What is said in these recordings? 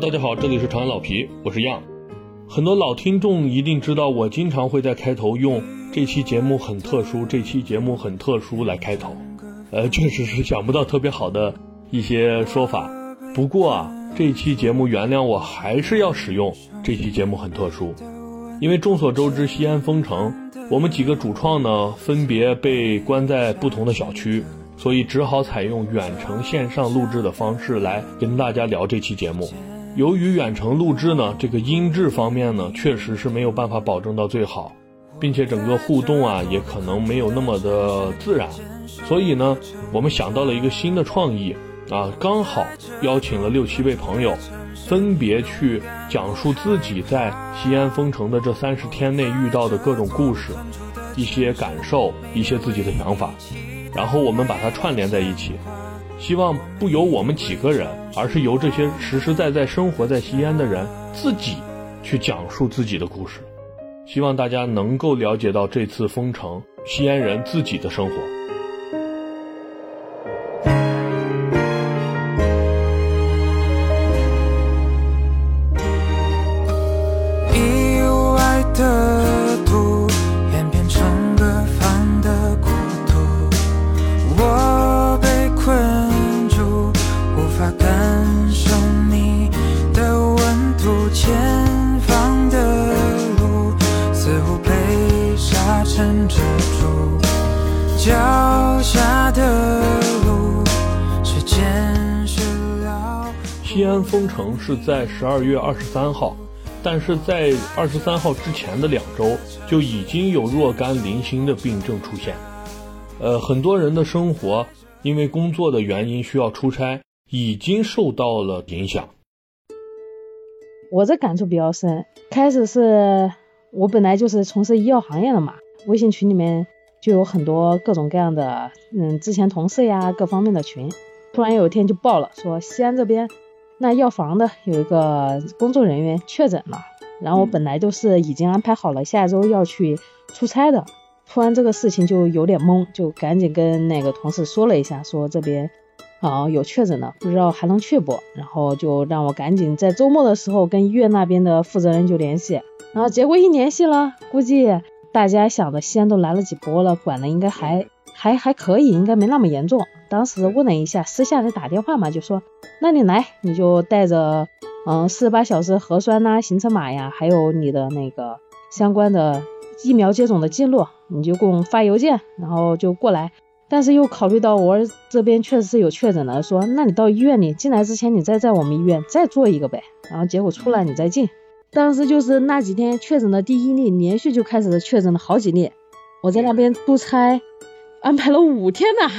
大家好，这里是长安老皮，我是样。很多老听众一定知道，我经常会在开头用“这期节目很特殊”“这期节目很特殊”来开头。呃，确实是想不到特别好的一些说法。不过啊，这期节目原谅我还是要使用“这期节目很特殊”，因为众所周知，西安封城，我们几个主创呢分别被关在不同的小区。所以只好采用远程线上录制的方式来跟大家聊这期节目。由于远程录制呢，这个音质方面呢，确实是没有办法保证到最好，并且整个互动啊，也可能没有那么的自然。所以呢，我们想到了一个新的创意啊，刚好邀请了六七位朋友，分别去讲述自己在西安封城的这三十天内遇到的各种故事、一些感受、一些自己的想法。然后我们把它串联在一起，希望不由我们几个人，而是由这些实实在在生活在西安的人自己去讲述自己的故事。希望大家能够了解到这次封城西安人自己的生活。西安封城是在十二月二十三号，但是在二十三号之前的两周就已经有若干零星的病症出现。呃，很多人的生活因为工作的原因需要出差，已经受到了影响。我这感触比较深，开始是我本来就是从事医药行业的嘛，微信群里面就有很多各种各样的，嗯，之前同事呀，各方面的群，突然有一天就爆了，说西安这边。那药房的有一个工作人员确诊了，然后我本来都是已经安排好了下周要去出差的，突然这个事情就有点懵，就赶紧跟那个同事说了一下，说这边啊有确诊的，不知道还能去不？然后就让我赶紧在周末的时候跟医院那边的负责人就联系，然后结果一联系了，估计大家想的西安都来了几波了，管的应该还还还可以，应该没那么严重。当时问了一下，私下里打电话嘛，就说。那你来，你就带着，嗯，四十八小时核酸呐、行程码呀，还有你的那个相关的疫苗接种的记录，你就给我们发邮件，然后就过来。但是又考虑到我这边确实是有确诊的，说那你到医院里进来之前，你再在我们医院再做一个呗，然后结果出来你再进。当时就是那几天确诊的第一例，连续就开始确诊了好几例。我在那边出差，安排了五天呢，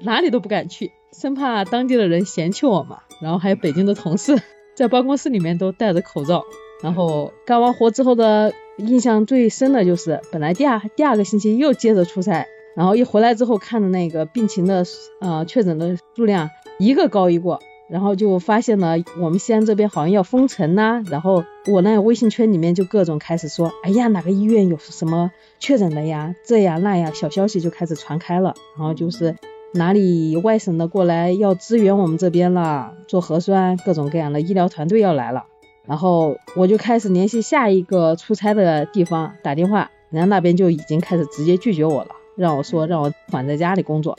哪里都不敢去。生怕当地的人嫌弃我嘛，然后还有北京的同事在办公室里面都戴着口罩。然后干完活之后的印象最深的就是，本来第二第二个星期又接着出差，然后一回来之后看的那个病情的呃确诊的数量一个高一个，然后就发现了我们西安这边好像要封城呐。然后我那微信圈里面就各种开始说，哎呀哪个医院有什么确诊的呀，这呀那呀，小消息就开始传开了，然后就是。哪里外省的过来要支援我们这边了？做核酸，各种各样的医疗团队要来了。然后我就开始联系下一个出差的地方打电话，人家那边就已经开始直接拒绝我了，让我说让我缓在家里工作。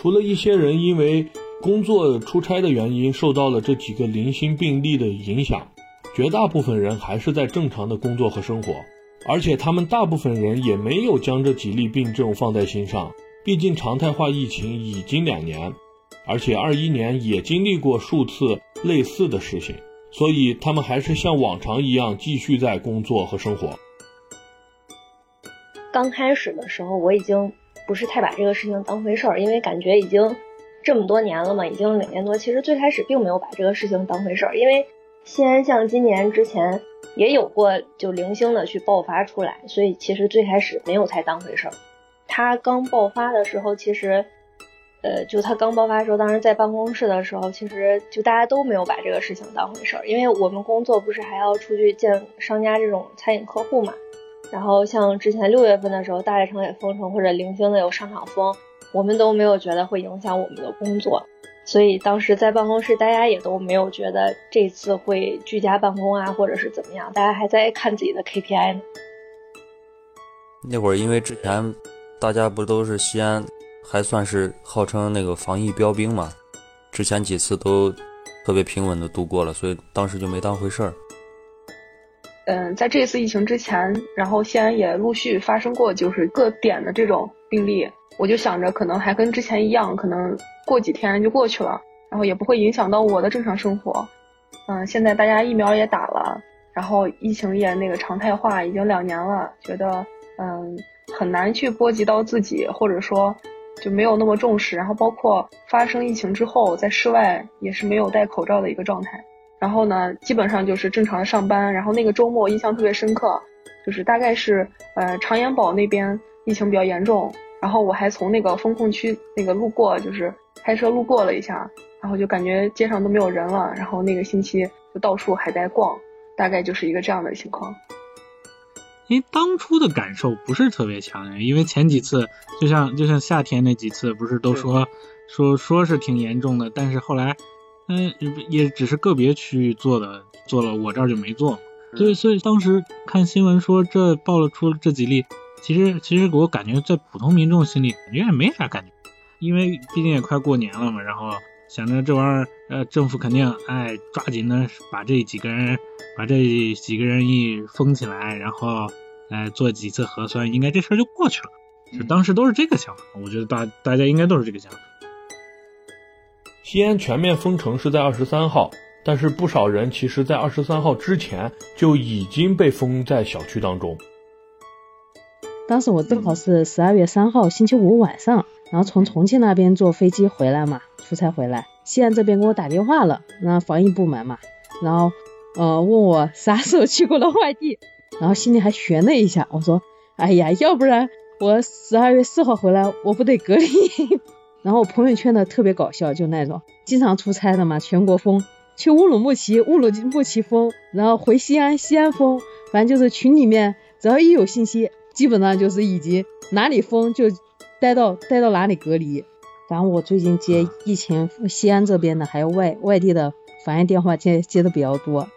除了一些人因为工作出差的原因受到了这几个零星病例的影响，绝大部分人还是在正常的工作和生活。而且他们大部分人也没有将这几例病症放在心上，毕竟常态化疫情已经两年，而且二一年也经历过数次类似的事情，所以他们还是像往常一样继续在工作和生活。刚开始的时候，我已经不是太把这个事情当回事儿，因为感觉已经这么多年了嘛，已经两年多。其实最开始并没有把这个事情当回事儿，因为西安像今年之前。也有过就零星的去爆发出来，所以其实最开始没有太当回事儿。他刚爆发的时候，其实，呃，就他刚爆发的时候，当时在办公室的时候，其实就大家都没有把这个事情当回事儿，因为我们工作不是还要出去见商家这种餐饮客户嘛。然后像之前六月份的时候，大悦城也封城或者零星的有商场封，我们都没有觉得会影响我们的工作。所以当时在办公室，大家也都没有觉得这次会居家办公啊，或者是怎么样，大家还在看自己的 KPI 呢。那会儿因为之前大家不都是西安，还算是号称那个防疫标兵嘛，之前几次都特别平稳的度过了，所以当时就没当回事儿。嗯，在这次疫情之前，然后西安也陆续发生过就是各点的这种病例，我就想着可能还跟之前一样，可能过几天就过去了，然后也不会影响到我的正常生活。嗯，现在大家疫苗也打了，然后疫情也那个常态化，已经两年了，觉得嗯很难去波及到自己，或者说就没有那么重视。然后包括发生疫情之后，在室外也是没有戴口罩的一个状态。然后呢，基本上就是正常的上班。然后那个周末印象特别深刻，就是大概是呃长延堡那边疫情比较严重，然后我还从那个风控区那个路过，就是开车路过了一下，然后就感觉街上都没有人了。然后那个星期就到处还在逛，大概就是一个这样的情况。因为当初的感受不是特别强烈，因为前几次就像就像夏天那几次，不是都说说说是挺严重的，但是后来。嗯，也只是个别区域做的，做了，我这儿就没做。所以，所以当时看新闻说这爆了出了这几例，其实，其实我感觉在普通民众心里感觉也没啥感觉，因为毕竟也快过年了嘛。然后想着这玩意儿，呃，政府肯定哎抓紧的把这几个人，把这几个人一封起来，然后哎做几次核酸，应该这事儿就过去了。就当时都是这个想法，我觉得大大家应该都是这个想法。西安全面封城是在二十三号，但是不少人其实，在二十三号之前就已经被封在小区当中。当时我正好是十二月三号星期五晚上，然后从重庆那边坐飞机回来嘛，出差回来，西安这边给我打电话了，那防疫部门嘛，然后呃问我啥时候去过了外地，然后心里还悬了一下，我说，哎呀，要不然我十二月四号回来，我不得隔离。然后朋友圈呢特别搞笑，就那种经常出差的嘛，全国封，去乌鲁木齐，乌鲁木齐封，然后回西安，西安封，反正就是群里面只要一有信息，基本上就是已经哪里封就待到待到哪里隔离。反正我最近接疫情西安这边的还有外外地的反映电话接接的比较多。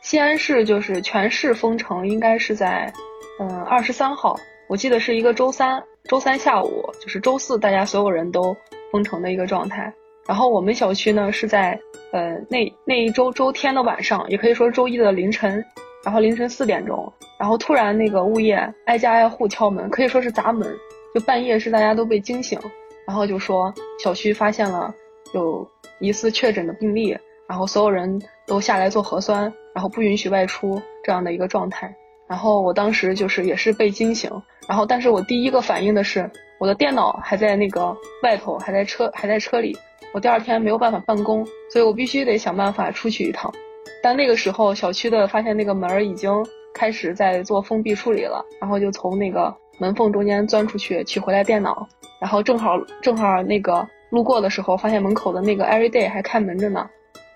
西安市就是全市封城，应该是在嗯二十三号，我记得是一个周三。周三下午就是周四，大家所有人都封城的一个状态。然后我们小区呢是在呃那那一周周天的晚上，也可以说周一的凌晨，然后凌晨四点钟，然后突然那个物业挨家挨户敲门，可以说是砸门，就半夜是大家都被惊醒，然后就说小区发现了有疑似确诊的病例，然后所有人都下来做核酸，然后不允许外出这样的一个状态。然后我当时就是也是被惊醒，然后但是我第一个反应的是我的电脑还在那个外头，还在车还在车里，我第二天没有办法办公，所以我必须得想办法出去一趟。但那个时候小区的发现那个门已经开始在做封闭处理了，然后就从那个门缝中间钻出去取回来电脑，然后正好正好那个路过的时候发现门口的那个 Everyday 还开门着呢，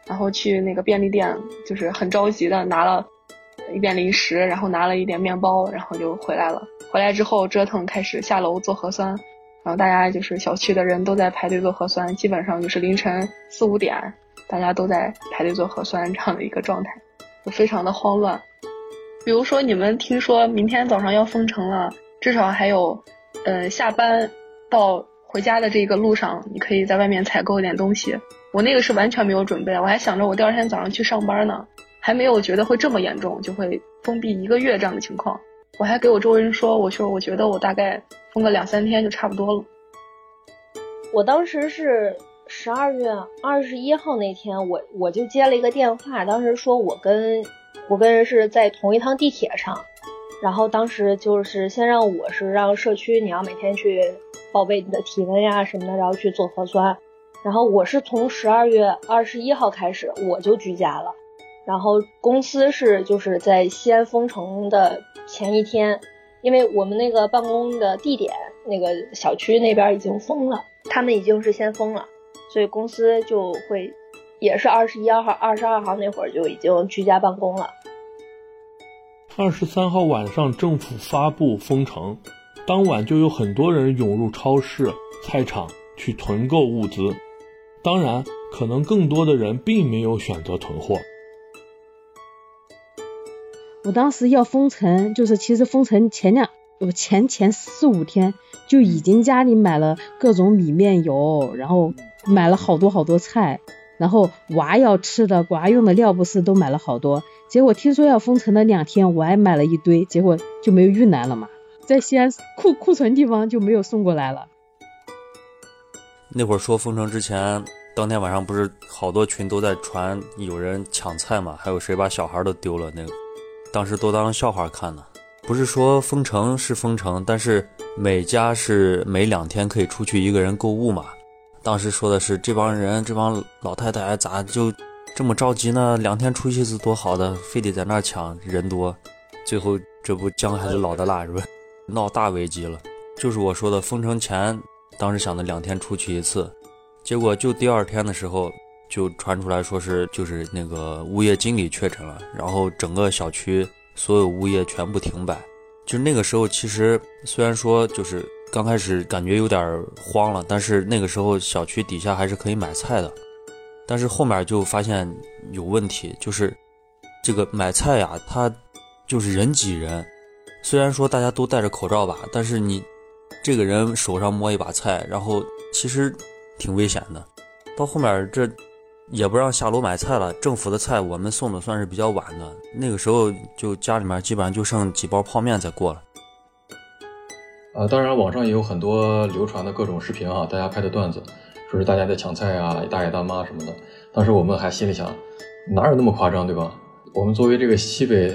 然后去那个便利店就是很着急的拿了。一点零食，然后拿了一点面包，然后就回来了。回来之后折腾，开始下楼做核酸，然后大家就是小区的人都在排队做核酸，基本上就是凌晨四五点，大家都在排队做核酸这样的一个状态，就非常的慌乱。比如说你们听说明天早上要封城了，至少还有，呃，下班到回家的这个路上，你可以在外面采购一点东西。我那个是完全没有准备，我还想着我第二天早上去上班呢。还没有觉得会这么严重，就会封闭一个月这样的情况。我还给我周围人说，我说我觉得我大概封个两三天就差不多了。我当时是十二月二十一号那天，我我就接了一个电话，当时说我跟我跟人是在同一趟地铁上，然后当时就是先让我是让社区你要每天去报备你的体温呀什么的，然后去做核酸。然后我是从十二月二十一号开始我就居家了。然后公司是就是在西安封城的前一天，因为我们那个办公的地点那个小区那边已经封了，他们已经是先封了，所以公司就会也是二十一号、二十二号那会儿就已经居家办公了。二十三号晚上政府发布封城，当晚就有很多人涌入超市、菜场去囤购物资。当然，可能更多的人并没有选择囤货。我当时要封城，就是其实封城前两，我前前四五天就已经家里买了各种米面油，然后买了好多好多菜，然后娃要吃的、娃用的尿不湿都买了好多。结果听说要封城的两天，我还买了一堆，结果就没有运来了嘛，在西安库库存地方就没有送过来了。那会儿说封城之前，当天晚上不是好多群都在传有人抢菜嘛，还有谁把小孩都丢了那个。当时都当笑话看呢，不是说封城是封城，但是每家是每两天可以出去一个人购物嘛。当时说的是这帮人，这帮老太太咋就这么着急呢？两天出去一次多好的，非得在那儿抢人多，最后这不姜还是老的辣是吧？闹大危机了。就是我说的封城前，当时想的两天出去一次，结果就第二天的时候。就传出来说是就是那个物业经理确诊了，然后整个小区所有物业全部停摆。就那个时候，其实虽然说就是刚开始感觉有点慌了，但是那个时候小区底下还是可以买菜的。但是后面就发现有问题，就是这个买菜呀，它就是人挤人。虽然说大家都戴着口罩吧，但是你这个人手上摸一把菜，然后其实挺危险的。到后面这。也不让下楼买菜了。政府的菜我们送的算是比较晚的，那个时候就家里面基本上就剩几包泡面在过了。呃，当然网上也有很多流传的各种视频啊，大家拍的段子，说是大家在抢菜啊，大爷大妈什么的。当时我们还心里想，哪有那么夸张，对吧？我们作为这个西北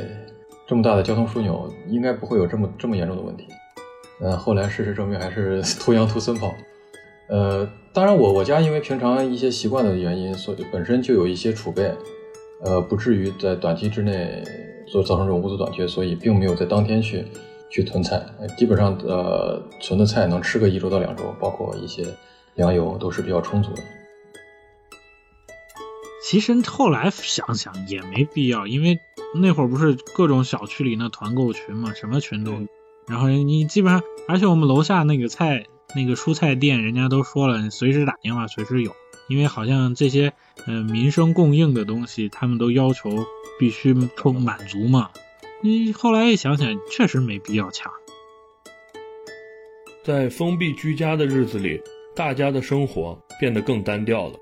这么大的交通枢纽，应该不会有这么这么严重的问题。嗯，后来事实证明还是 图羊图孙跑。呃，当然，我我家因为平常一些习惯的原因，所以本身就有一些储备，呃，不至于在短期之内做造成这种物资短缺，所以并没有在当天去去囤菜，基本上呃存的菜能吃个一周到两周，包括一些粮油都是比较充足的。其实后来想想也没必要，因为那会儿不是各种小区里那团购群嘛，什么群都，然后你基本上，而且我们楼下那个菜。那个蔬菜店，人家都说了，随时打电话，随时有，因为好像这些呃民生供应的东西，他们都要求必须充满足嘛。你后来一想想，确实没必要抢。在封闭居家的日子里，大家的生活变得更单调了。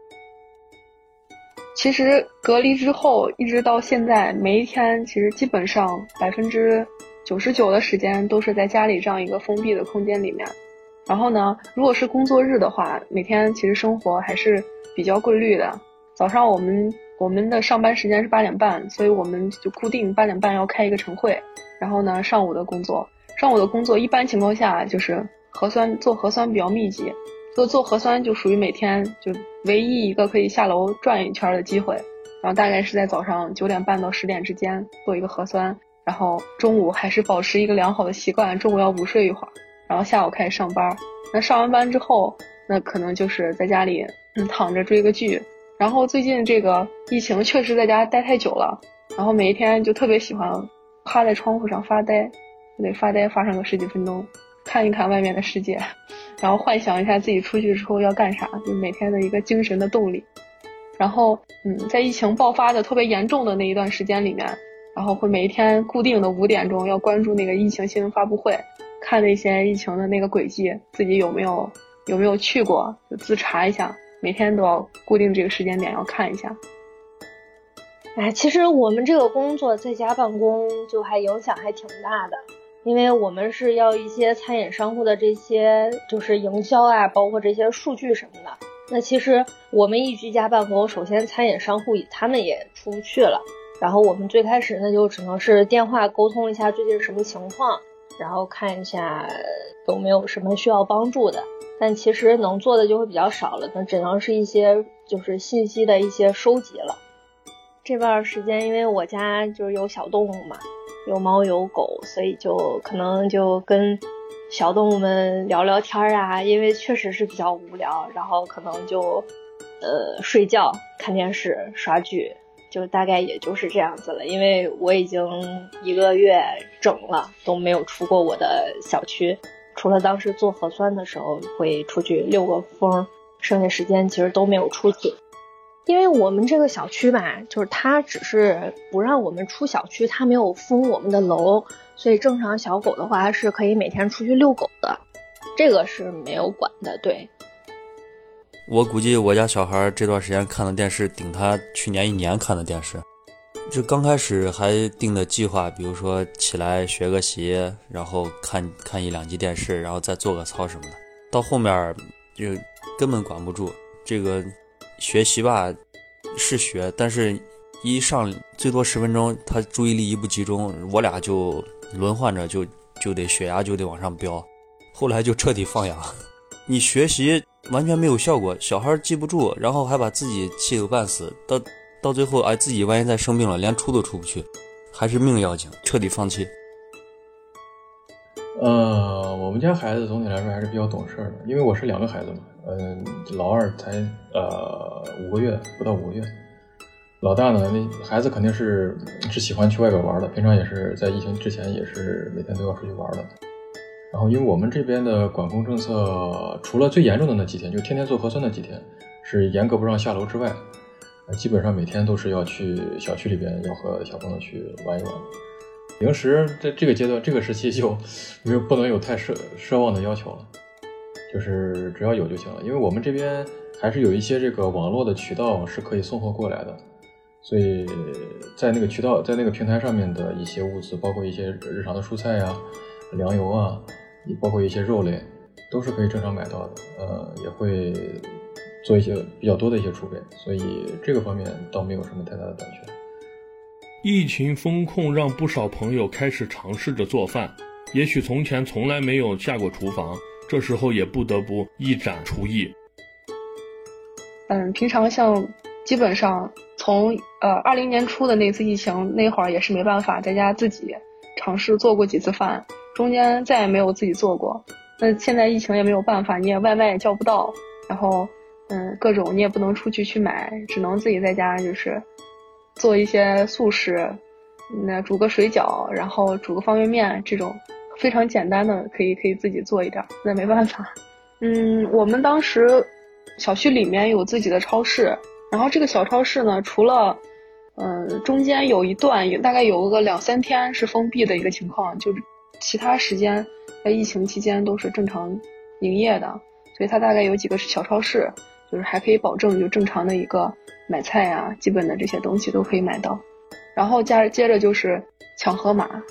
其实隔离之后，一直到现在，每一天其实基本上百分之九十九的时间都是在家里这样一个封闭的空间里面。然后呢，如果是工作日的话，每天其实生活还是比较规律的。早上我们我们的上班时间是八点半，所以我们就固定八点半要开一个晨会。然后呢，上午的工作，上午的工作一般情况下就是核酸做核酸比较密集，做做核酸就属于每天就唯一一个可以下楼转一圈的机会。然后大概是在早上九点半到十点之间做一个核酸，然后中午还是保持一个良好的习惯，中午要午睡一会儿。然后下午开始上班，那上完班之后，那可能就是在家里嗯躺着追个剧。然后最近这个疫情确实在家待太久了，然后每一天就特别喜欢趴在窗户上发呆，就得发呆发上个十几分钟，看一看外面的世界，然后幻想一下自己出去之后要干啥，就每天的一个精神的动力。然后嗯，在疫情爆发的特别严重的那一段时间里面，然后会每一天固定的五点钟要关注那个疫情新闻发布会。看那些疫情的那个轨迹，自己有没有有没有去过，就自查一下。每天都要固定这个时间点要看一下。哎，其实我们这个工作在家办公就还影响还挺大的，因为我们是要一些餐饮商户的这些就是营销啊，包括这些数据什么的。那其实我们一居家办公，首先餐饮商户他们也出不去了，然后我们最开始那就只能是电话沟通一下最近什么情况。然后看一下有没有什么需要帮助的，但其实能做的就会比较少了，那只能是一些就是信息的一些收集了。这段时间因为我家就是有小动物嘛，有猫有狗，所以就可能就跟小动物们聊聊天啊，因为确实是比较无聊，然后可能就呃睡觉、看电视、刷剧。就大概也就是这样子了，因为我已经一个月整了都没有出过我的小区，除了当时做核酸的时候会出去遛个风，剩下时间其实都没有出去。因为我们这个小区吧，就是它只是不让我们出小区，它没有封我们的楼，所以正常小狗的话是可以每天出去遛狗的，这个是没有管的。对，我估计我家小孩这段时间看的电视顶他去年一年看的电视。就刚开始还定的计划，比如说起来学个习，然后看看一两集电视，然后再做个操什么的。到后面就根本管不住这个。学习吧，是学，但是一上最多十分钟，他注意力一不集中，我俩就轮换着就就得血压就得往上飙，后来就彻底放养。你学习完全没有效果，小孩记不住，然后还把自己气得半死，到到最后哎自己万一再生病了，连出都出不去，还是命要紧，彻底放弃。呃，我们家孩子总体来说还是比较懂事的，因为我是两个孩子嘛。嗯，老二才呃五个月，不到五个月。老大呢，那孩子肯定是是喜欢去外边玩的，平常也是在疫情之前也是每天都要出去玩的。然后，因为我们这边的管控政策，除了最严重的那几天，就天天做核酸那几天，是严格不让下楼之外，基本上每天都是要去小区里边要和小朋友去玩一玩。平时在这个阶段、这个时期就没有不能有太奢奢望的要求了。就是只要有就行了，因为我们这边还是有一些这个网络的渠道是可以送货过来的，所以在那个渠道，在那个平台上面的一些物资，包括一些日常的蔬菜呀、粮油啊，包括一些肉类，都是可以正常买到的。呃，也会做一些比较多的一些储备，所以这个方面倒没有什么太大的短缺。疫情风控让不少朋友开始尝试着做饭，也许从前从来没有下过厨房。这时候也不得不一展厨艺。嗯，平常像基本上从呃二零年初的那次疫情那会儿也是没办法，在家自己尝试做过几次饭，中间再也没有自己做过。那现在疫情也没有办法，你也外卖也叫不到，然后嗯各种你也不能出去去买，只能自己在家就是做一些速食，那煮个水饺，然后煮个方便面这种。非常简单的，可以可以自己做一点，那没办法。嗯，我们当时小区里面有自己的超市，然后这个小超市呢，除了嗯中间有一段有大概有个两三天是封闭的一个情况，就是其他时间在疫情期间都是正常营业的，所以它大概有几个小超市，就是还可以保证就正常的一个买菜呀，基本的这些东西都可以买到。然后加接着就是抢盒马。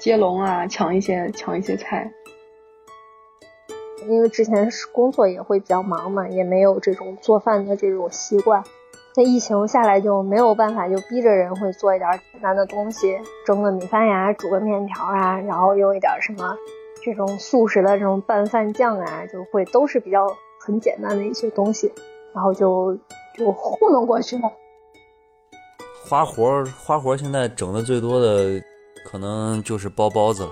接龙啊，抢一些抢一些菜。因为之前是工作也会比较忙嘛，也没有这种做饭的这种习惯。那疫情下来就没有办法，就逼着人会做一点简单的东西，蒸个米饭呀，煮个面条啊，然后用一点什么这种素食的这种拌饭酱啊，就会都是比较很简单的一些东西，然后就就糊弄过去了。花活花活现在整的最多的。可能就是包包子了。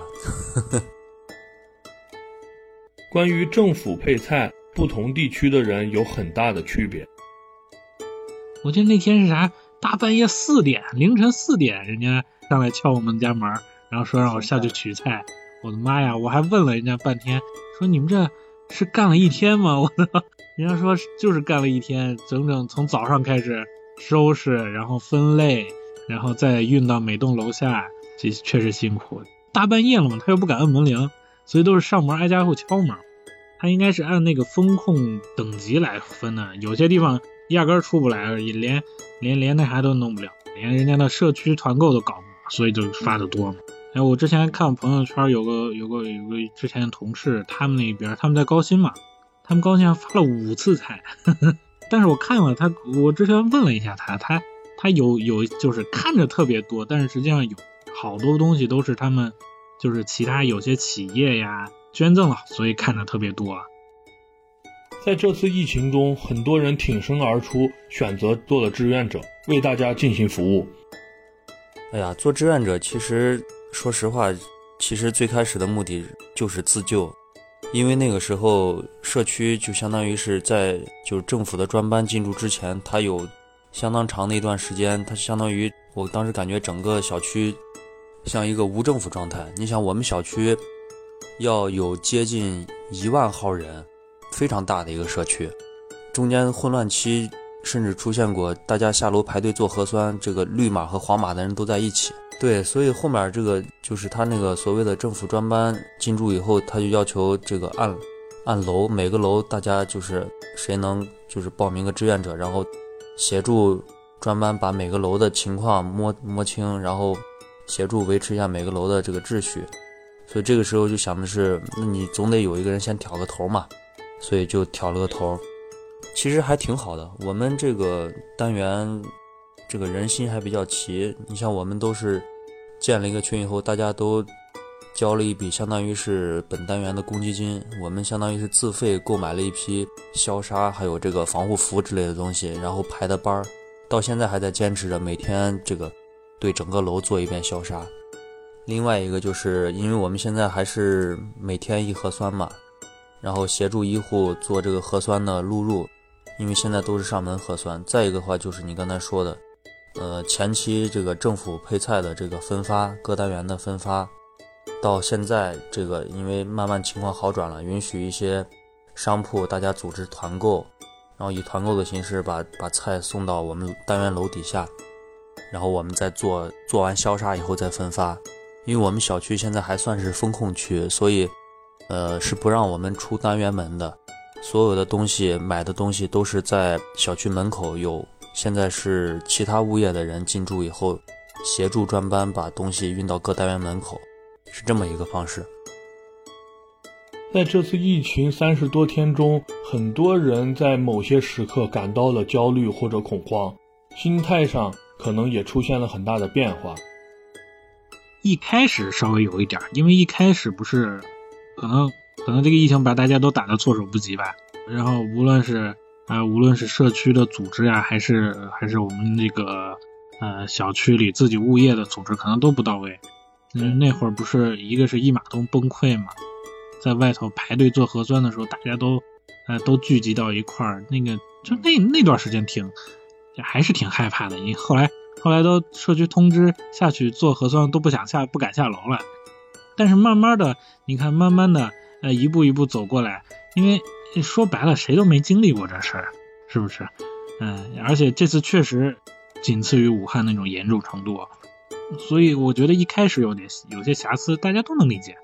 关于政府配菜，不同地区的人有很大的区别。我记得那天是啥？大半夜四点，凌晨四点，人家上来敲我们家门，然后说让我下去取菜。我的妈呀！我还问了人家半天，说你们这是干了一天吗？我操！人家说就是干了一天，整整从早上开始收拾，然后分类，然后再运到每栋楼下。这确实辛苦，大半夜了嘛，他又不敢按门铃，所以都是上门挨家户敲门。他应该是按那个风控等级来分的，有些地方压根出不来，也连连连那啥都弄不了，连人家的社区团购都搞不了，所以就发的多嘛。哎，我之前看我朋友圈有个有个有个之前的同事，他们那边他们在高新嘛，他们高新发了五次菜，但是我看了他，我之前问了一下他，他他有有就是看着特别多，但是实际上有。好多东西都是他们，就是其他有些企业呀捐赠了，所以看的特别多。在这次疫情中，很多人挺身而出，选择做了志愿者，为大家进行服务。哎呀，做志愿者其实说实话，其实最开始的目的就是自救，因为那个时候社区就相当于是在就是政府的专班进驻之前，它有相当长的一段时间，它相当于我当时感觉整个小区。像一个无政府状态，你想我们小区要有接近一万号人，非常大的一个社区，中间混乱期甚至出现过大家下楼排队做核酸，这个绿码和黄码的人都在一起。对，所以后面这个就是他那个所谓的政府专班进驻以后，他就要求这个按按楼每个楼大家就是谁能就是报名个志愿者，然后协助专班把每个楼的情况摸摸清，然后协助维持一下每个楼的这个秩序。所以这个时候就想的是，那你总得有一个人先挑个头嘛，所以就挑了个头。其实还挺好的，我们这个单元这个人心还比较齐。你像我们都是建了一个群以后，大家都交了一笔相当于是本单元的公积金，我们相当于是自费购买了一批消杀还有这个防护服之类的东西，然后排的班儿，到现在还在坚持着每天这个对整个楼做一遍消杀。另外一个就是因为我们现在还是每天一核酸嘛，然后协助医护做这个核酸的录入。因为现在都是上门核酸，再一个的话就是你刚才说的，呃，前期这个政府配菜的这个分发，各单元的分发，到现在这个因为慢慢情况好转了，允许一些商铺大家组织团购，然后以团购的形式把把菜送到我们单元楼底下，然后我们再做做完消杀以后再分发，因为我们小区现在还算是风控区，所以呃是不让我们出单元门的。所有的东西买的东西都是在小区门口有，现在是其他物业的人进驻以后，协助专班把东西运到各单元门口，是这么一个方式。在这次疫情三十多天中，很多人在某些时刻感到了焦虑或者恐慌，心态上可能也出现了很大的变化。一开始稍微有一点，因为一开始不是可能。可能这个疫情把大家都打得措手不及吧，然后无论是啊，无论是社区的组织呀，还是还是我们这个呃小区里自己物业的组织，可能都不到位。嗯，那会儿不是一个是一码通崩溃嘛，在外头排队做核酸的时候，大家都呃都聚集到一块儿，那个就那那段时间挺还是挺害怕的。因为后来后来都社区通知下去做核酸都不想下不敢下楼了，但是慢慢的，你看慢慢的。呃，一步一步走过来，因为说白了，谁都没经历过这事儿，是不是？嗯，而且这次确实仅次于武汉那种严重程度，所以我觉得一开始有点有些瑕疵，大家都能理解。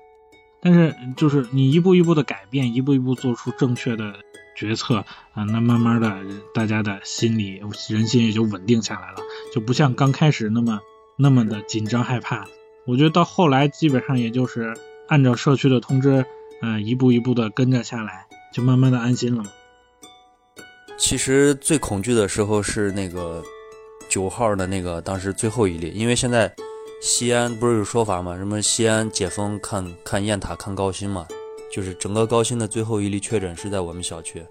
但是就是你一步一步的改变，一步一步做出正确的决策啊，那慢慢的大家的心理人心也就稳定下来了，就不像刚开始那么那么的紧张害怕。我觉得到后来基本上也就是按照社区的通知。嗯，一步一步的跟着下来，就慢慢的安心了。其实最恐惧的时候是那个九号的那个当时最后一例，因为现在西安不是有说法吗？什么西安解封看看雁塔看高新嘛，就是整个高新的最后一例确诊是在我们小区。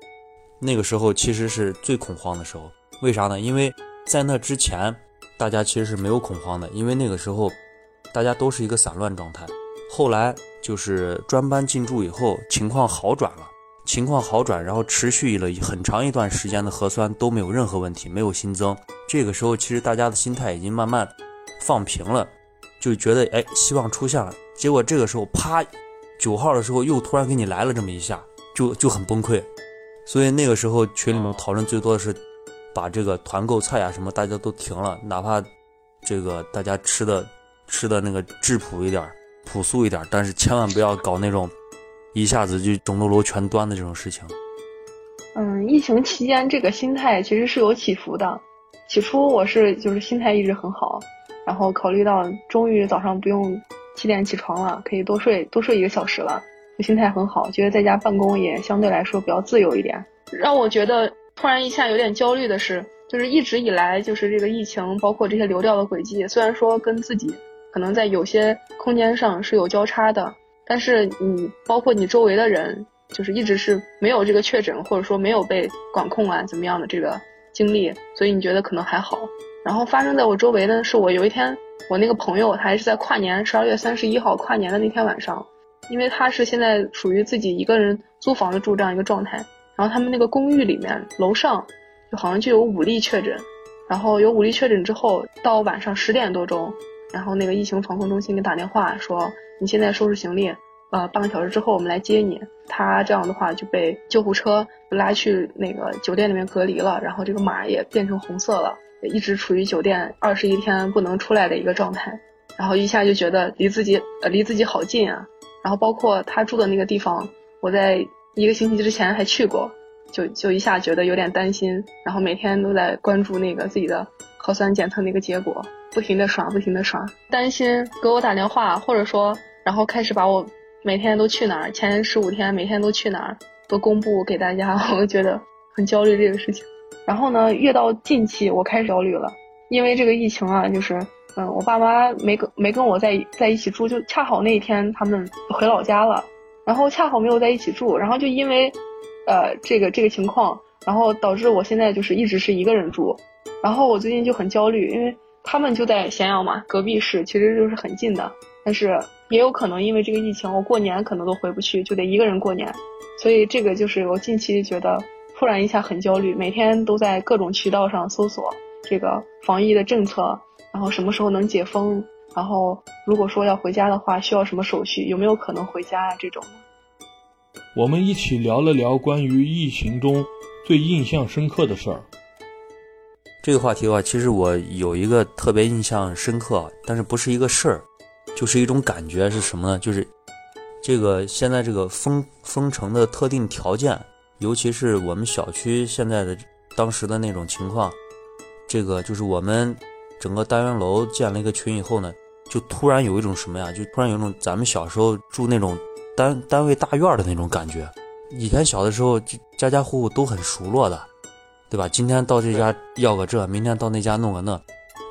那个时候其实是最恐慌的时候，为啥呢？因为在那之前大家其实是没有恐慌的，因为那个时候大家都是一个散乱状态。后来。就是专班进驻以后，情况好转了，情况好转，然后持续了很长一段时间的核酸都没有任何问题，没有新增。这个时候，其实大家的心态已经慢慢放平了，就觉得哎，希望出现了。结果这个时候，啪，九号的时候又突然给你来了这么一下，就就很崩溃。所以那个时候群里面讨论最多的是，把这个团购菜啊什么大家都停了，哪怕这个大家吃的吃的那个质朴一点。朴素一点，但是千万不要搞那种一下子就整栋楼全端的这种事情。嗯，疫情期间这个心态其实是有起伏的。起初我是就是心态一直很好，然后考虑到终于早上不用七点起床了，可以多睡多睡一个小时了，就心态很好，觉得在家办公也相对来说比较自由一点。让我觉得突然一下有点焦虑的是，就是一直以来就是这个疫情，包括这些流调的轨迹，虽然说跟自己。可能在有些空间上是有交叉的，但是你包括你周围的人，就是一直是没有这个确诊，或者说没有被管控啊怎么样的这个经历，所以你觉得可能还好。然后发生在我周围的是，我有一天我那个朋友，他还是在跨年十二月三十一号跨年的那天晚上，因为他是现在属于自己一个人租房子住这样一个状态，然后他们那个公寓里面楼上就好像就有五例确诊，然后有五例确诊之后，到晚上十点多钟。然后那个疫情防控中心给打电话说，你现在收拾行李，呃半个小时之后我们来接你。他这样的话就被救护车拉去那个酒店里面隔离了，然后这个码也变成红色了，一直处于酒店二十一天不能出来的一个状态。然后一下就觉得离自己呃离自己好近啊。然后包括他住的那个地方，我在一个星期之前还去过，就就一下觉得有点担心。然后每天都在关注那个自己的核酸检测那个结果，不停的刷，不停的刷，担心给我打电话，或者说然后开始把我每天都去哪儿，前十五天每天都去哪儿都公布给大家，我就觉得很焦虑这个事情。然后呢，越到近期我开始焦虑了，因为这个疫情啊，就是。嗯，我爸妈没跟没跟我在在一起住，就恰好那一天他们回老家了，然后恰好没有在一起住，然后就因为，呃，这个这个情况，然后导致我现在就是一直是一个人住，然后我最近就很焦虑，因为他们就在咸阳嘛，隔壁市，其实就是很近的，但是也有可能因为这个疫情，我过年可能都回不去，就得一个人过年，所以这个就是我近期觉得突然一下很焦虑，每天都在各种渠道上搜索这个防疫的政策。然后什么时候能解封？然后如果说要回家的话，需要什么手续？有没有可能回家啊？这种。我们一起聊了聊关于疫情中最印象深刻的事儿。这个话题的话，其实我有一个特别印象深刻，但是不是一个事儿，就是一种感觉是什么呢？就是这个现在这个封封城的特定条件，尤其是我们小区现在的当时的那种情况，这个就是我们。整个单元楼建了一个群以后呢，就突然有一种什么呀？就突然有一种咱们小时候住那种单单位大院的那种感觉。以前小的时候，家家户户都很熟络的，对吧？今天到这家要个这，明天到那家弄个那。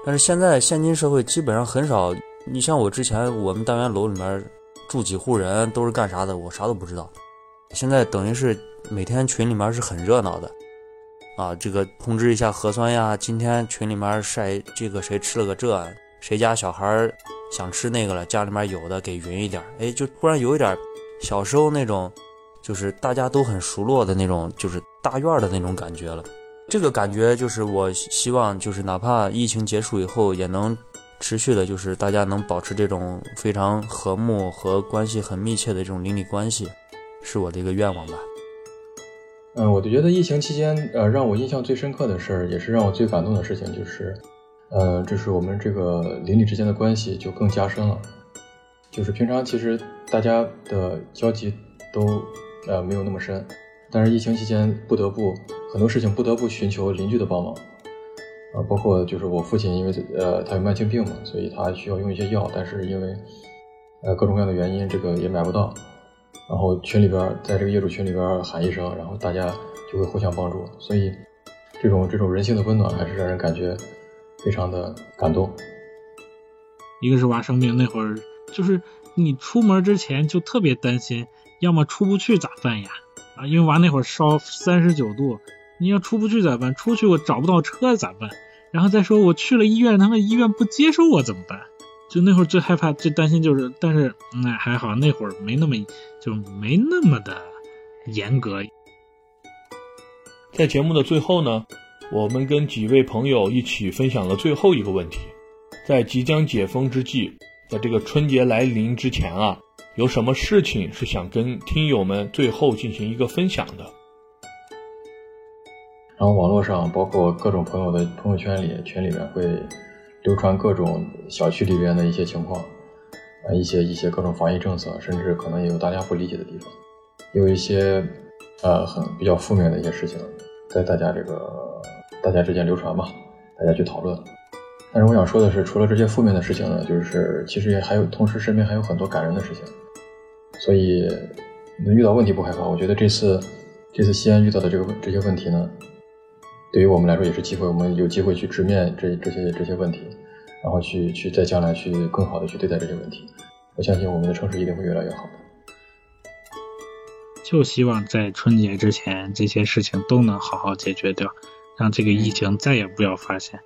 但是现在现今社会基本上很少。你像我之前我们单元楼里面住几户人都是干啥的，我啥都不知道。现在等于是每天群里面是很热闹的。啊，这个通知一下核酸呀！今天群里面晒这个谁吃了个这，谁家小孩想吃那个了，家里面有的给匀一点。哎，就突然有一点小时候那种，就是大家都很熟络的那种，就是大院的那种感觉了。这个感觉就是我希望，就是哪怕疫情结束以后，也能持续的，就是大家能保持这种非常和睦和关系很密切的这种邻里关系，是我的一个愿望吧。嗯，我就觉得疫情期间，呃，让我印象最深刻的事儿，也是让我最感动的事情，就是，呃，就是我们这个邻里之间的关系就更加深了。就是平常其实大家的交集都呃没有那么深，但是疫情期间不得不很多事情不得不寻求邻居的帮忙，啊，包括就是我父亲，因为呃他有慢性病嘛，所以他需要用一些药，但是因为呃各种各样的原因，这个也买不到。然后群里边，在这个业主群里边喊一声，然后大家就会互相帮助，所以这种这种人性的温暖还是让人感觉非常的感动。一个是娃生病那会儿，就是你出门之前就特别担心，要么出不去咋办呀？啊，因为娃那会儿烧三十九度，你要出不去咋办？出去我找不到车咋办？然后再说我去了医院，他们医院不接收我怎么办？就那会儿最害怕、最担心就是，但是那还好，那会儿没那么就没那么的严格。在节目的最后呢，我们跟几位朋友一起分享了最后一个问题：在即将解封之际，在这个春节来临之前啊，有什么事情是想跟听友们最后进行一个分享的？然后网络上，包括各种朋友的朋友圈里、群里面会。流传各种小区里边的一些情况，啊，一些一些各种防疫政策，甚至可能也有大家不理解的地方，有一些呃很比较负面的一些事情，在大家这个大家之间流传吧，大家去讨论。但是我想说的是，除了这些负面的事情呢，就是其实也还有，同时身边还有很多感人的事情。所以，遇到问题不害怕。我觉得这次这次西安遇到的这个这些问题呢。对于我们来说也是机会，我们有机会去直面这这些这些问题，然后去去在将来去更好的去对待这些问题。我相信我们的城市一定会越来越好的。就希望在春节之前这些事情都能好好解决掉，让这个疫情再也不要发现。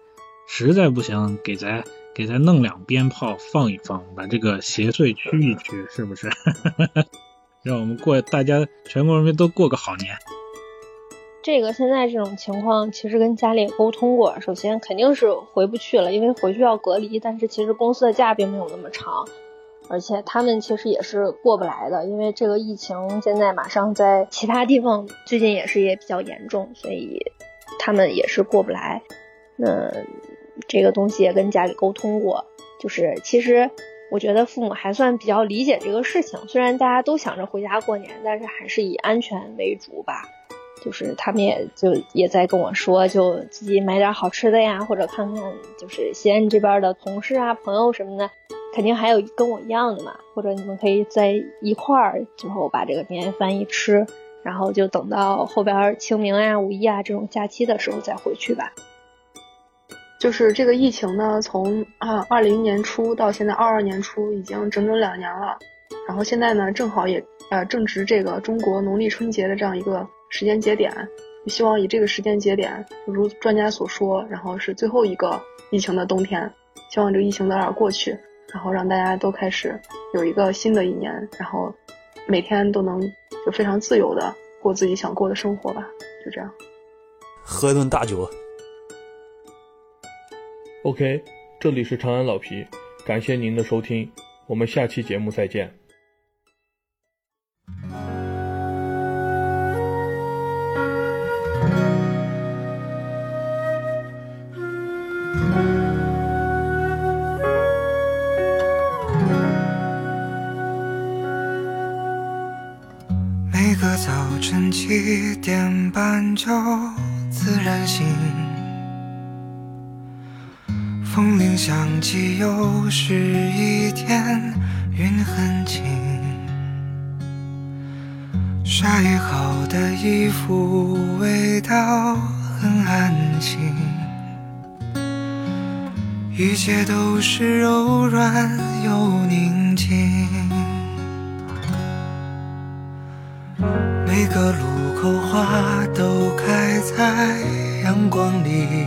实在不行，给咱给咱弄两鞭炮放一放，把这个邪祟驱一驱，是不是？让我们过大家全国人民都过个好年。这个现在这种情况，其实跟家里沟通过。首先肯定是回不去了，因为回去要隔离。但是其实公司的假并没有那么长，而且他们其实也是过不来的，因为这个疫情现在马上在其他地方最近也是也比较严重，所以他们也是过不来。那这个东西也跟家里沟通过，就是其实我觉得父母还算比较理解这个事情，虽然大家都想着回家过年，但是还是以安全为主吧。就是他们也就也在跟我说，就自己买点好吃的呀，或者看看就是西安这边的同事啊、朋友什么的，肯定还有跟我一样的嘛。或者你们可以在一块儿，最后把这个年夜饭一吃，然后就等到后边清明呀、五一啊这种假期的时候再回去吧。就是这个疫情呢，从啊二零年初到现在二二年初，已经整整两年了。然后现在呢，正好也呃正值这个中国农历春节的这样一个。时间节点，希望以这个时间节点，如专家所说，然后是最后一个疫情的冬天，希望这个疫情早点过去，然后让大家都开始有一个新的一年，然后每天都能就非常自由的过自己想过的生活吧，就这样。喝一顿大酒。OK，这里是长安老皮，感谢您的收听，我们下期节目再见。每个早晨七点半就自然醒，风铃响起，又是一天，云很轻，晒好的衣服味道很安静，一切都是柔软又宁静。每个路口花都开在阳光里，